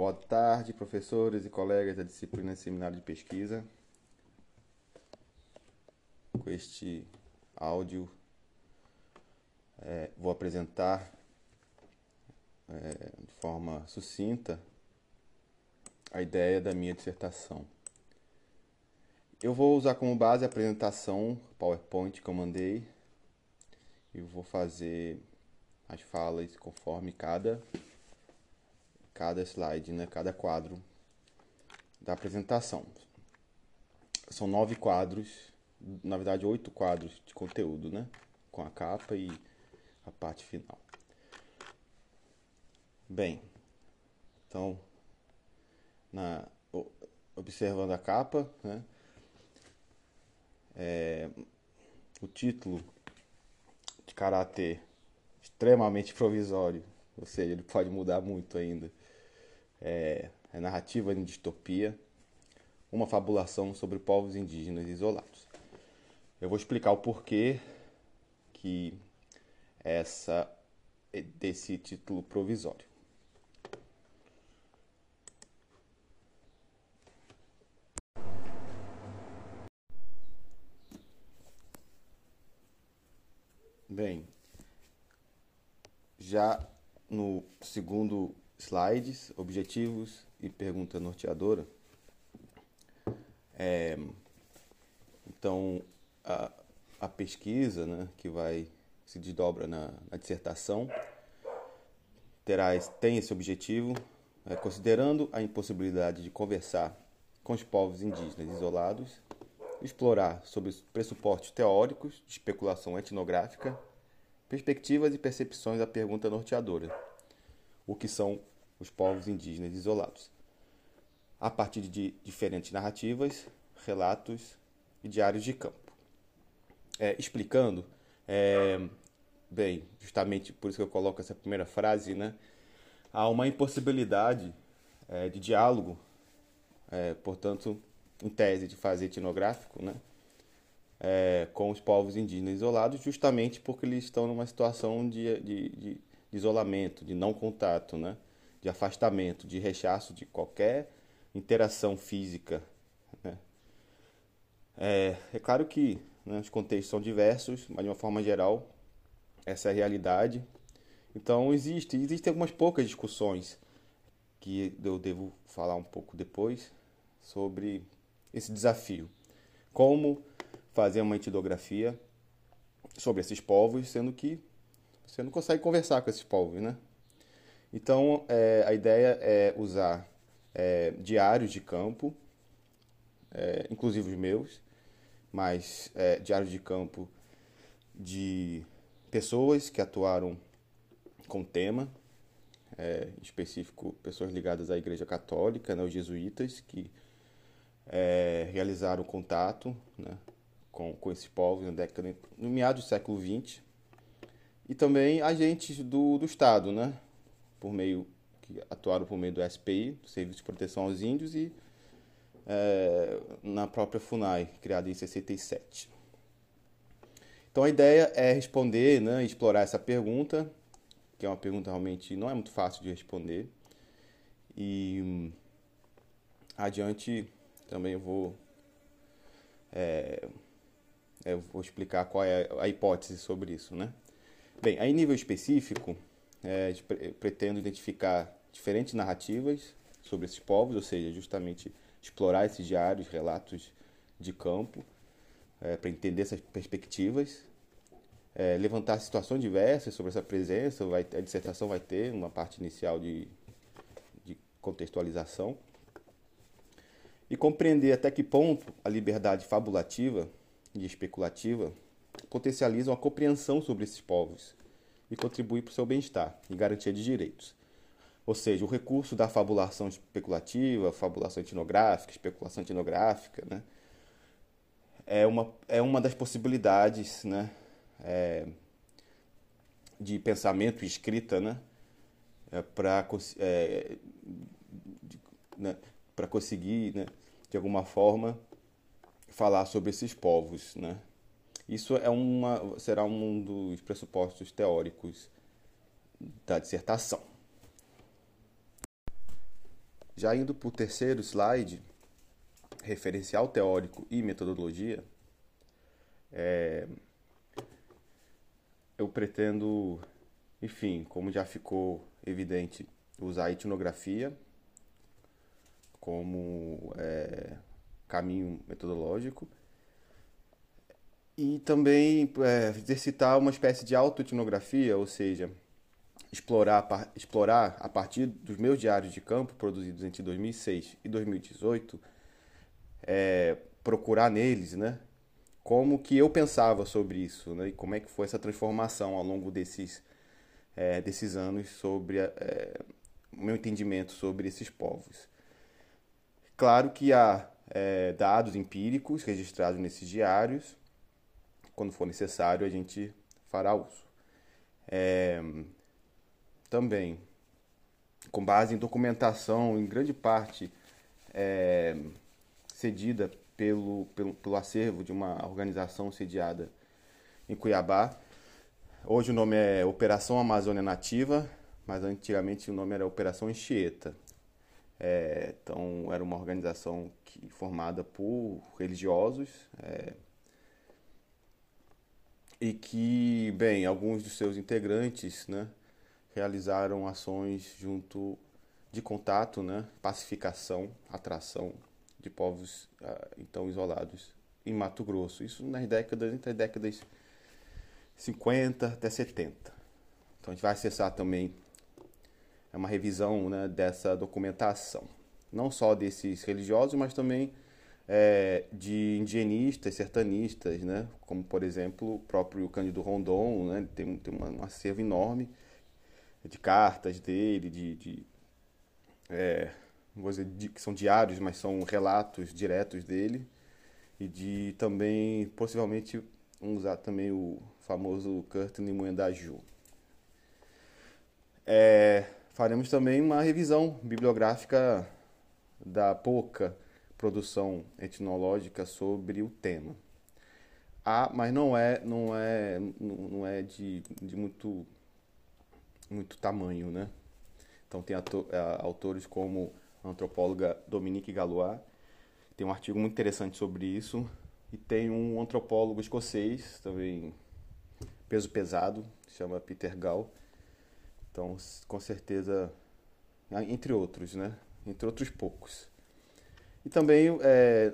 Boa tarde, professores e colegas da disciplina Seminário de Pesquisa. Com este áudio, é, vou apresentar é, de forma sucinta a ideia da minha dissertação. Eu vou usar como base a apresentação PowerPoint que eu mandei e vou fazer as falas conforme cada cada slide, né, cada quadro da apresentação. São nove quadros, na verdade oito quadros de conteúdo, né, com a capa e a parte final. Bem, então, na, observando a capa, né, é, o título de caráter extremamente provisório, ou seja, ele pode mudar muito ainda é, é narrativa em distopia, uma fabulação sobre povos indígenas isolados. Eu vou explicar o porquê que essa desse título provisório. Bem, já no segundo slides, objetivos e pergunta norteadora. É, então, a, a pesquisa né, que vai se desdobra na, na dissertação terá, tem esse objetivo, é, considerando a impossibilidade de conversar com os povos indígenas isolados, explorar sobre os pressupostos teóricos de especulação etnográfica, perspectivas e percepções da pergunta norteadora, o que são os povos indígenas isolados, a partir de diferentes narrativas, relatos e diários de campo. É, explicando, é, bem, justamente por isso que eu coloco essa primeira frase, né? Há uma impossibilidade é, de diálogo, é, portanto, em tese de fazer etnográfico, né? É, com os povos indígenas isolados, justamente porque eles estão numa situação de, de, de, isolamento, de não contato, né? De afastamento, de rechaço de qualquer interação física. Né? É, é, claro que né, os contextos são diversos, mas de uma forma geral, essa é a realidade. Então, existe, existem algumas poucas discussões que eu devo falar um pouco depois sobre esse desafio. Como fazer uma etnografia sobre esses povos, sendo que você não consegue conversar com esses povos, né? Então, é, a ideia é usar é, diários de campo, é, inclusive os meus, mas é, diários de campo de pessoas que atuaram com tema, é, em específico pessoas ligadas à Igreja Católica, né, os jesuítas, que é, realizaram contato né, com, com esses povos na década, no meado do século XX, e também agentes do, do Estado, né, por meio que atuaram por meio do SPI, do Serviço de Proteção aos Índios, e é, na própria FUNAI, criada em 67. Então a ideia é responder, né, explorar essa pergunta, que é uma pergunta realmente não é muito fácil de responder. E adiante também eu vou, é, eu vou explicar qual é a hipótese sobre isso, né? Bem, aí nível específico, é, pretendo identificar diferentes narrativas sobre esses povos, ou seja, justamente explorar esses diários, relatos de campo, é, para entender essas perspectivas, é, levantar situações diversas sobre essa presença. Vai, a dissertação vai ter uma parte inicial de, de contextualização e compreender até que ponto a liberdade fabulativa e especulativa potencializam a compreensão sobre esses povos e contribuir para o seu bem-estar e garantia de direitos. Ou seja, o recurso da fabulação especulativa, fabulação etnográfica, especulação etnográfica, né, é, uma, é uma das possibilidades né, é, de pensamento e escrita né, é, para é, né, conseguir, né, de alguma forma, falar sobre esses povos. Né? Isso é uma, será um dos pressupostos teóricos da dissertação. já indo para o terceiro slide, referencial teórico e metodologia, é, eu pretendo, enfim, como já ficou evidente, usar a etnografia como é, caminho metodológico e também é, exercitar uma espécie de autoetnografia, ou seja, explorar, explorar a partir dos meus diários de campo produzidos entre 2006 e 2018, é, procurar neles, né, como que eu pensava sobre isso, né, e como é que foi essa transformação ao longo desses é, desses anos sobre é, o meu entendimento sobre esses povos. Claro que há é, dados empíricos registrados nesses diários, quando for necessário a gente fará uso. É, também, com base em documentação, em grande parte é, cedida pelo, pelo, pelo acervo de uma organização sediada em Cuiabá. Hoje o nome é Operação Amazônia Nativa, mas antigamente o nome era Operação Enchieta. É, então era uma organização que, formada por religiosos é, e que, bem, alguns dos seus integrantes, né, realizaram ações junto de contato, né, pacificação, atração de povos ah, então isolados em Mato Grosso. Isso nas décadas entre as décadas 50 até 70. Então a gente vai acessar também é uma revisão né, dessa documentação, não só desses religiosos, mas também é, de indigenistas, sertanistas, né, como por exemplo o próprio Cândido Rondon, né, tem, tem uma, um acervo enorme de cartas dele, de, de é, vou dizer de, que são diários, mas são relatos diretos dele. E de também possivelmente vamos usar também o famoso Curtin Muendaju. É, faremos também uma revisão bibliográfica da pouca produção etnológica sobre o tema. Há, mas não é não é não é de, de muito muito tamanho, né? Então tem ator, autores como a antropóloga Dominique Galois, tem um artigo muito interessante sobre isso, e tem um antropólogo escocês, também peso pesado, chama Peter Gall. Então, com certeza, entre outros, né? Entre outros poucos. E também é,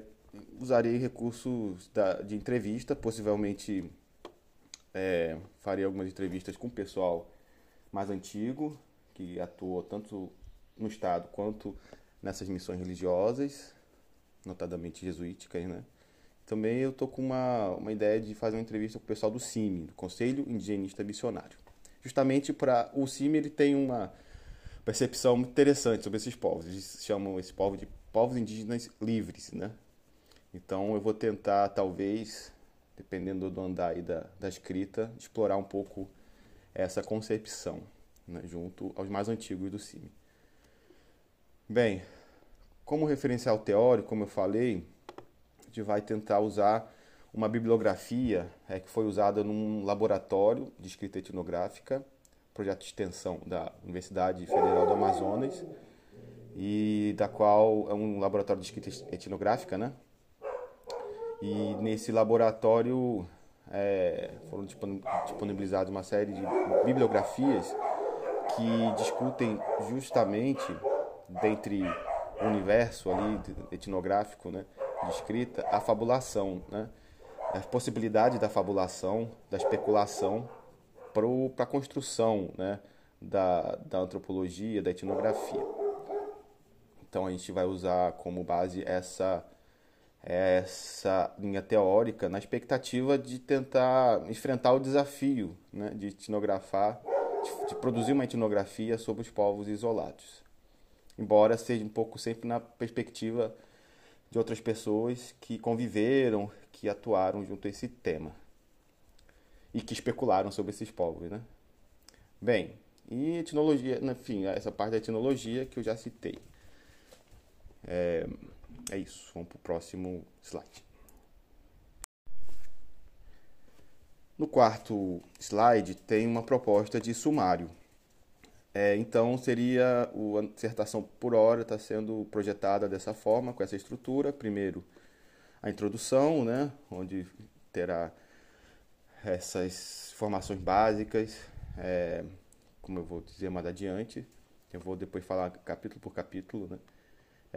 usarei recursos da, de entrevista, possivelmente é, farei algumas entrevistas com o pessoal mais antigo, que atuou tanto no Estado quanto nessas missões religiosas, notadamente jesuíticas, né? Também eu tô com uma, uma ideia de fazer uma entrevista com o pessoal do CIMI, do Conselho Indigenista Missionário. Justamente para o CIMI ele tem uma percepção muito interessante sobre esses povos. Eles chamam esse povo de povos indígenas livres, né? Então eu vou tentar, talvez, dependendo do andar aí da, da escrita, explorar um pouco essa concepção, né, junto aos mais antigos do CIMI. Bem, como referencial teórico, como eu falei, a gente vai tentar usar uma bibliografia é, que foi usada num laboratório de escrita etnográfica, projeto de extensão da Universidade Federal do Amazonas, e da qual é um laboratório de escrita etnográfica, né? E nesse laboratório é, foram disponibilizadas uma série de bibliografias que discutem justamente, dentre o universo ali etnográfico, né, de escrita, a fabulação, né, a possibilidade da fabulação, da especulação para a construção né, da, da antropologia, da etnografia. Então a gente vai usar como base essa essa linha teórica na expectativa de tentar enfrentar o desafio né, de etnografar, de, de, produzir uma etnografia sobre os povos isolados. Embora seja um pouco sempre na perspectiva de outras pessoas que conviveram, que atuaram junto a esse tema e que especularam sobre esses povos. Né? Bem, e etnologia, enfim, essa parte da etnologia que eu já citei. É, é isso, vamos para o próximo slide. No quarto slide tem uma proposta de sumário. É, então seria o, a dissertação por hora está sendo projetada dessa forma, com essa estrutura. Primeiro a introdução, né, onde terá essas formações básicas, é, como eu vou dizer mais adiante. Eu vou depois falar capítulo por capítulo, né?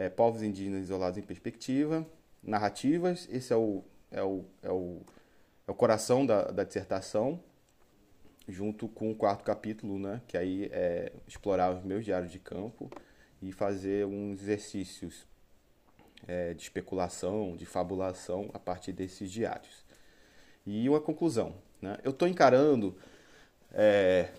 É, povos indígenas isolados em perspectiva, narrativas, esse é o, é o, é o, é o coração da, da dissertação, junto com o quarto capítulo, né, que aí é explorar os meus diários de campo e fazer uns exercícios é, de especulação, de fabulação a partir desses diários. E uma conclusão. Né? Eu estou encarando é,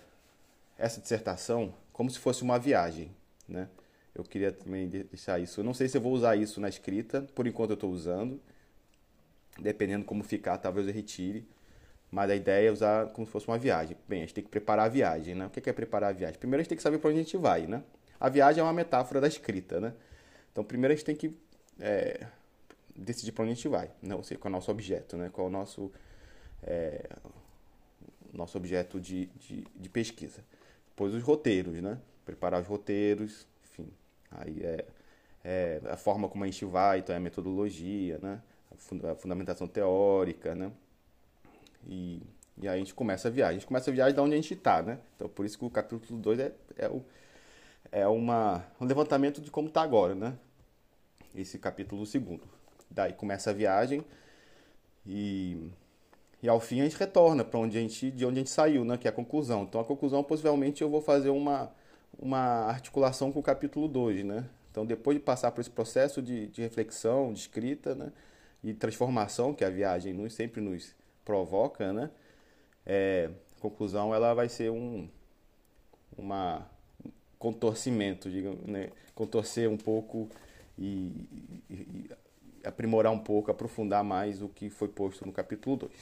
essa dissertação como se fosse uma viagem. Né? Eu queria também deixar isso. Eu não sei se eu vou usar isso na escrita, por enquanto eu estou usando. Dependendo como ficar, talvez eu retire. Mas a ideia é usar como se fosse uma viagem. Bem, a gente tem que preparar a viagem, né? O que é preparar a viagem? Primeiro a gente tem que saber para onde a gente vai, né? A viagem é uma metáfora da escrita, né? Então primeiro a gente tem que é, decidir para onde a gente vai, né? Ou seja, qual é o nosso objeto, né? Qual é o nosso, é, nosso objeto de, de, de pesquisa. Depois os roteiros, né? Preparar os roteiros. Aí é, é a forma como a gente vai, então é a metodologia, né? A fundamentação teórica, né? E, e aí a gente começa a viagem. A gente começa a viagem de onde a gente está, né? Então por isso que o capítulo 2 é, é, o, é uma, um levantamento de como está agora, né? Esse capítulo segundo. Daí começa a viagem e, e ao fim a gente retorna para onde a gente, de onde a gente saiu, né? Que é a conclusão. Então a conclusão possivelmente eu vou fazer uma, uma articulação com o capítulo 2, né? Então depois de passar por esse processo de, de reflexão, de escrita, né? E transformação que a viagem nos, sempre nos provoca, né? É, conclusão, ela vai ser um uma contorcimento, digamos, né? contorcer um pouco e, e, e, aprimorar um pouco, aprofundar mais o que foi posto no capítulo 2.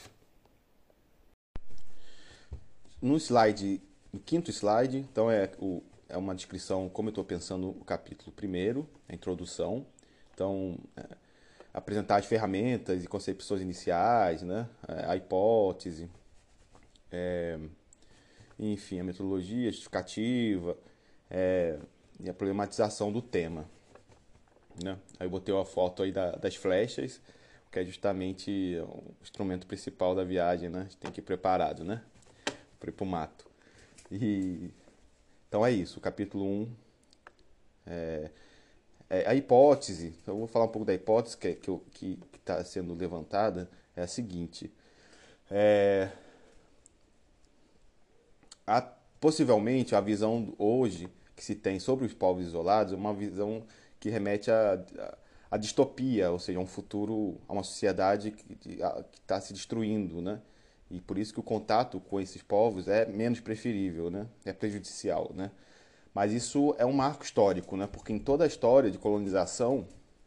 No slide, no quinto slide, então é, o, é uma descrição como eu estou pensando o capítulo primeiro, a introdução. Então, é, apresentar as ferramentas e concepções iniciais, né? a hipótese, é, enfim, a metodologia justificativa é, e a problematização do tema. Né? Aí eu botei uma foto aí da, das flechas, que é justamente o instrumento principal da viagem, né? A gente tem que ir preparado, né? Para ir para o mato. E, então é isso, o capítulo 1 é, é, a hipótese, então eu vou falar um pouco da hipótese que está que, que tá sendo levantada, é a seguinte. É, a, possivelmente a visão hoje que se tem sobre os povos isolados é uma visão que remete à, à distopia, ou seja, a um futuro, a uma sociedade que está se destruindo, né? E por isso que o contato com esses povos é menos preferível, né? É prejudicial, né? Mas isso é um marco histórico, né? porque em toda a história de colonização,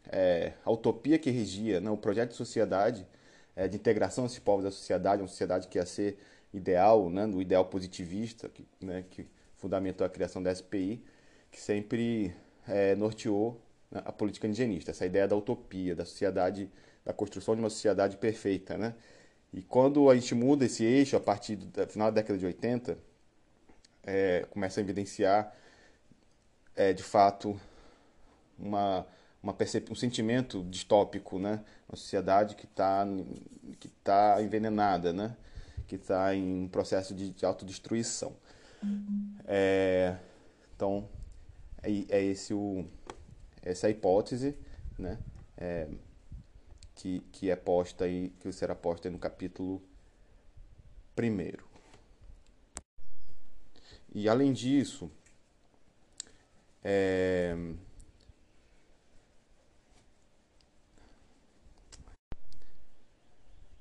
é, a utopia que regia, né? o projeto de sociedade, é, de integração desses povos da sociedade, uma sociedade que ia ser ideal, né? do ideal positivista, que, né? que fundamentou a criação da SPI, que sempre é, norteou né? a política indigenista, essa ideia da utopia, da sociedade, da construção de uma sociedade perfeita. Né? E quando a gente muda esse eixo, a partir do final da década de 80, é, começa a evidenciar é de fato uma, uma um sentimento distópico, né? Uma sociedade que está que tá envenenada, né? Que está em um processo de, de autodestruição. Uhum. É, então, é, é esse o, essa é a hipótese, né? Que, que é posta aí, que será posta no capítulo primeiro. E além disso, é...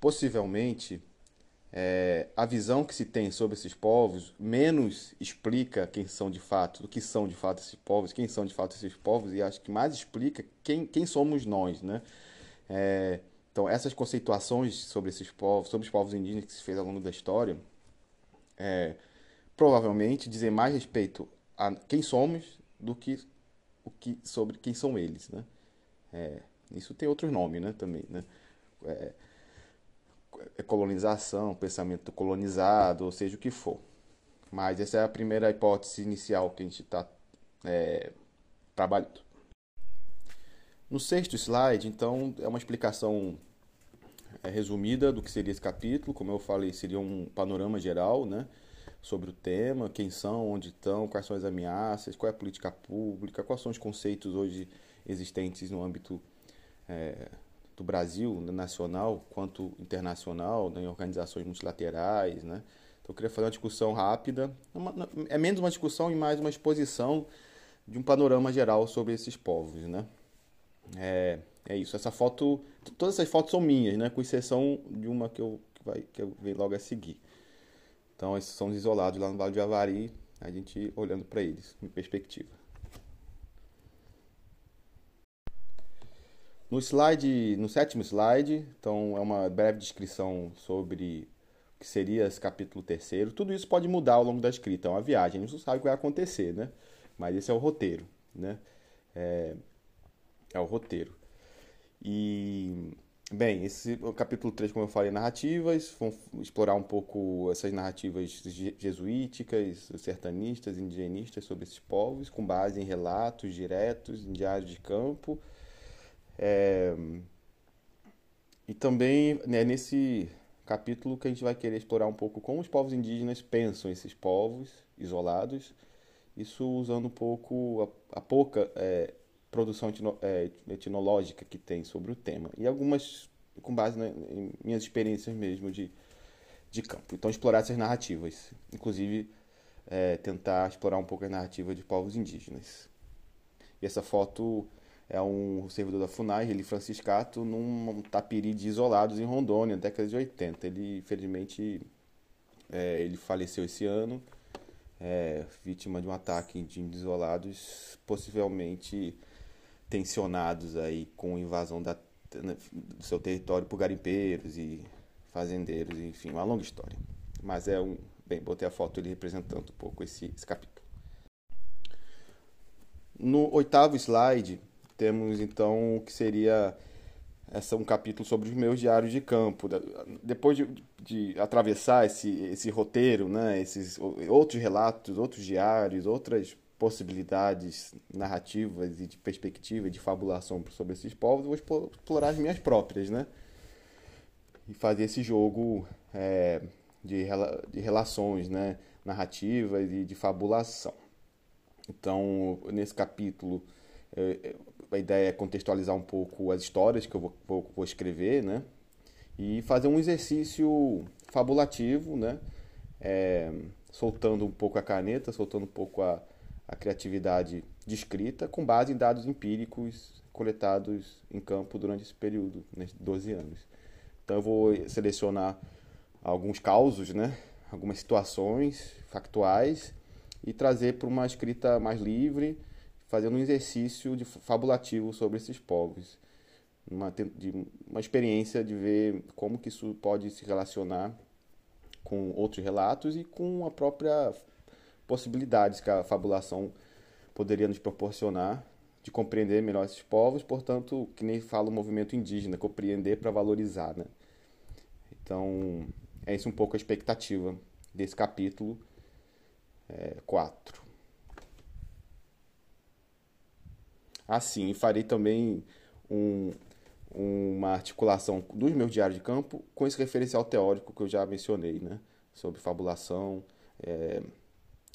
Possivelmente, é, a visão que se tem sobre esses povos menos explica quem são de fato, do que são de fato esses povos, quem são de fato esses povos, e acho que mais explica quem, quem somos nós, né? É, então, essas conceituações sobre esses povos, sobre os povos indígenas que se fez ao longo da história, é, provavelmente dizem mais respeito a quem somos do que o que sobre quem são eles, né? É, isso tem outros nomes, né? Também, né? É, é colonização, pensamento colonizado, ou seja o que for. Mas essa é a primeira hipótese inicial que a gente está é, trabalhando. No sexto slide, então, é uma explicação é, resumida do que seria esse capítulo. Como eu falei, seria um panorama geral né, sobre o tema, quem são, onde estão, quais são as ameaças, qual é a política pública, quais são os conceitos hoje existentes no âmbito é, do Brasil, nacional quanto internacional, né, em organizações multilaterais. Né? Então, eu queria fazer uma discussão rápida, é menos uma discussão e mais uma exposição de um panorama geral sobre esses povos. Né? É, é isso. Essa foto, todas essas fotos são minhas, né? Com exceção de uma que eu que vai que eu logo a seguir. Então esses são os isolados lá no Vale de Avari, a gente olhando para eles em perspectiva. No slide, no sétimo slide, então é uma breve descrição sobre o que seria esse capítulo terceiro. Tudo isso pode mudar ao longo da escrita, é uma viagem, a gente não sabe o que vai acontecer, né? Mas esse é o roteiro, né? É, é o roteiro. E, bem, esse o capítulo 3, como eu falei, narrativas, vão explorar um pouco essas narrativas jesuíticas, sertanistas, indigenistas sobre esses povos, com base em relatos diretos, em diários de campo. É, e também né, nesse capítulo que a gente vai querer explorar um pouco como os povos indígenas pensam esses povos isolados, isso usando um pouco a, a pouca é, produção etno, é, etnológica que tem sobre o tema. E algumas com base na, em minhas experiências mesmo de, de campo. Então, explorar essas narrativas. Inclusive, é, tentar explorar um pouco as narrativas de povos indígenas. E essa foto é um servidor da FUNAI, ele franciscato, num tapiri de isolados em Rondônia, década de 80. Ele, infelizmente, é, ele faleceu esse ano, é, vítima de um ataque de isolados, possivelmente tensionados aí com invasão da, né, do seu território por garimpeiros e fazendeiros, enfim, uma longa história. Mas é um. Bem, botei a foto ele representando um pouco esse, esse capítulo. No oitavo slide, temos então o que seria essa, um capítulo sobre os meus diários de campo. Depois de, de atravessar esse, esse roteiro, né, esses outros relatos, outros diários, outras possibilidades narrativas e de perspectiva de fabulação sobre esses povos, eu vou explorar as minhas próprias, né? E fazer esse jogo é, de, de relações né? narrativas e de fabulação. Então, nesse capítulo, é, a ideia é contextualizar um pouco as histórias que eu vou, vou escrever, né? E fazer um exercício fabulativo, né? É, soltando um pouco a caneta, soltando um pouco a, a criatividade descrita com base em dados empíricos coletados em campo durante esse período, nesses 12 anos. Então eu vou selecionar alguns causos, né? algumas situações factuais e trazer para uma escrita mais livre, fazendo um exercício de fabulativo sobre esses povos. Uma, de, uma experiência de ver como que isso pode se relacionar com outros relatos e com a própria possibilidades que a fabulação poderia nos proporcionar de compreender melhor esses povos, portanto, que nem fala o movimento indígena, compreender para valorizar, né? Então, é isso um pouco a expectativa desse capítulo 4. É, assim, farei também um, uma articulação dos meus diários de campo com esse referencial teórico que eu já mencionei, né? Sobre fabulação, é,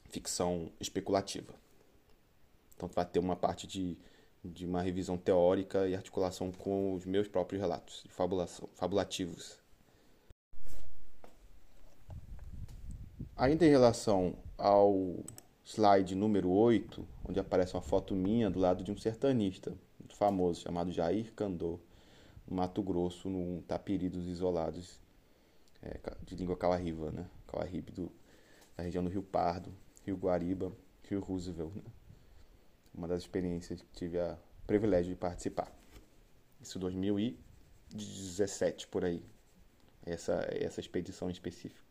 ficção especulativa. Então vai ter uma parte de, de uma revisão teórica e articulação com os meus próprios relatos de fabulação, fabulativos. Ainda em relação ao slide número 8, onde aparece uma foto minha do lado de um sertanista muito famoso chamado Jair Candor, no Mato Grosso, num tapiri dos isolados é, de língua cauarriba, né? Cauarribe do, da região do Rio Pardo, Rio Guariba, Rio Roosevelt. Né? Uma das experiências que tive o privilégio de participar. Isso 2017 por aí. Essa essa expedição específica.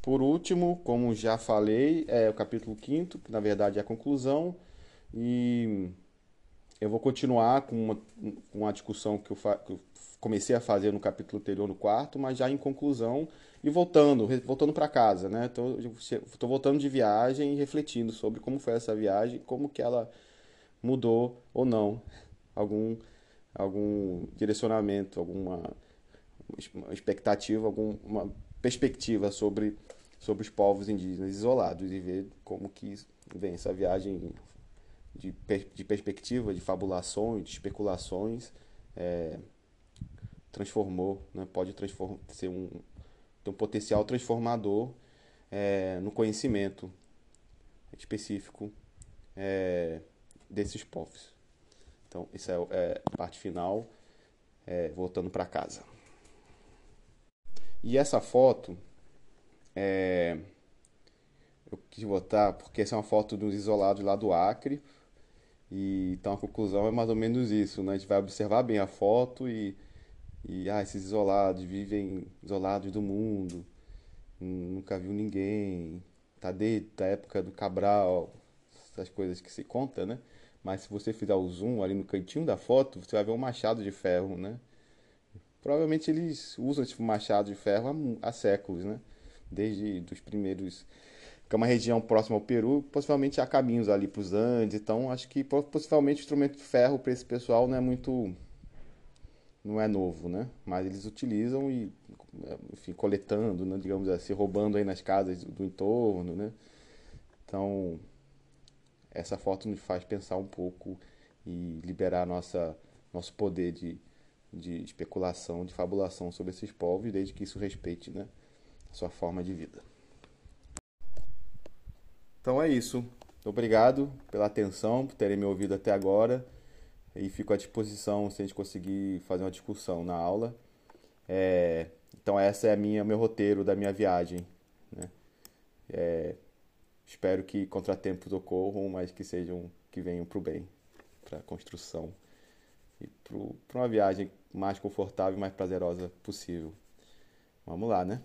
Por último, como já falei, é o capítulo 5 que na verdade é a conclusão e eu vou continuar com uma, com uma discussão que eu, que eu comecei a fazer no capítulo anterior, no quarto, mas já em conclusão e voltando, voltando para casa, né? Estou voltando de viagem e refletindo sobre como foi essa viagem, como que ela mudou ou não algum algum direcionamento, alguma expectativa, alguma perspectiva sobre sobre os povos indígenas isolados e ver como que vem essa viagem de, de perspectiva, de fabulações, de especulações, é, transformou, né? pode transform, ser um, ter um potencial transformador é, no conhecimento específico é, desses povos. Então, isso é, é a parte final, é, voltando para casa. E essa foto, é, eu quis botar porque essa é uma foto dos isolados lá do Acre, e, então a conclusão é mais ou menos isso, né? A gente vai observar bem a foto e, e ah, esses isolados vivem isolados do mundo, nunca viu ninguém, tá desde a época do Cabral, essas coisas que se conta, né? Mas se você fizer o zoom ali no cantinho da foto, você vai ver um machado de ferro, né? Provavelmente eles usam esse machado de ferro há, há séculos, né? Desde os primeiros que é uma região próxima ao Peru, possivelmente há caminhos ali para os Andes, então acho que possivelmente o instrumento de ferro para esse pessoal não é muito não é novo, né? Mas eles utilizam e enfim, coletando, né? digamos assim, roubando aí nas casas do, entorno, né? Então, essa foto nos faz pensar um pouco e liberar nossa nosso poder de, de especulação, de fabulação sobre esses povos, desde que isso respeite, né, a sua forma de vida. Então é isso. Obrigado pela atenção, por terem me ouvido até agora. E fico à disposição se a gente conseguir fazer uma discussão na aula. É, então essa é a minha meu roteiro da minha viagem. Né? É, espero que contratempos ocorram, mas que sejam que venham para o bem, para a construção e para uma viagem mais confortável e mais prazerosa possível. Vamos lá, né?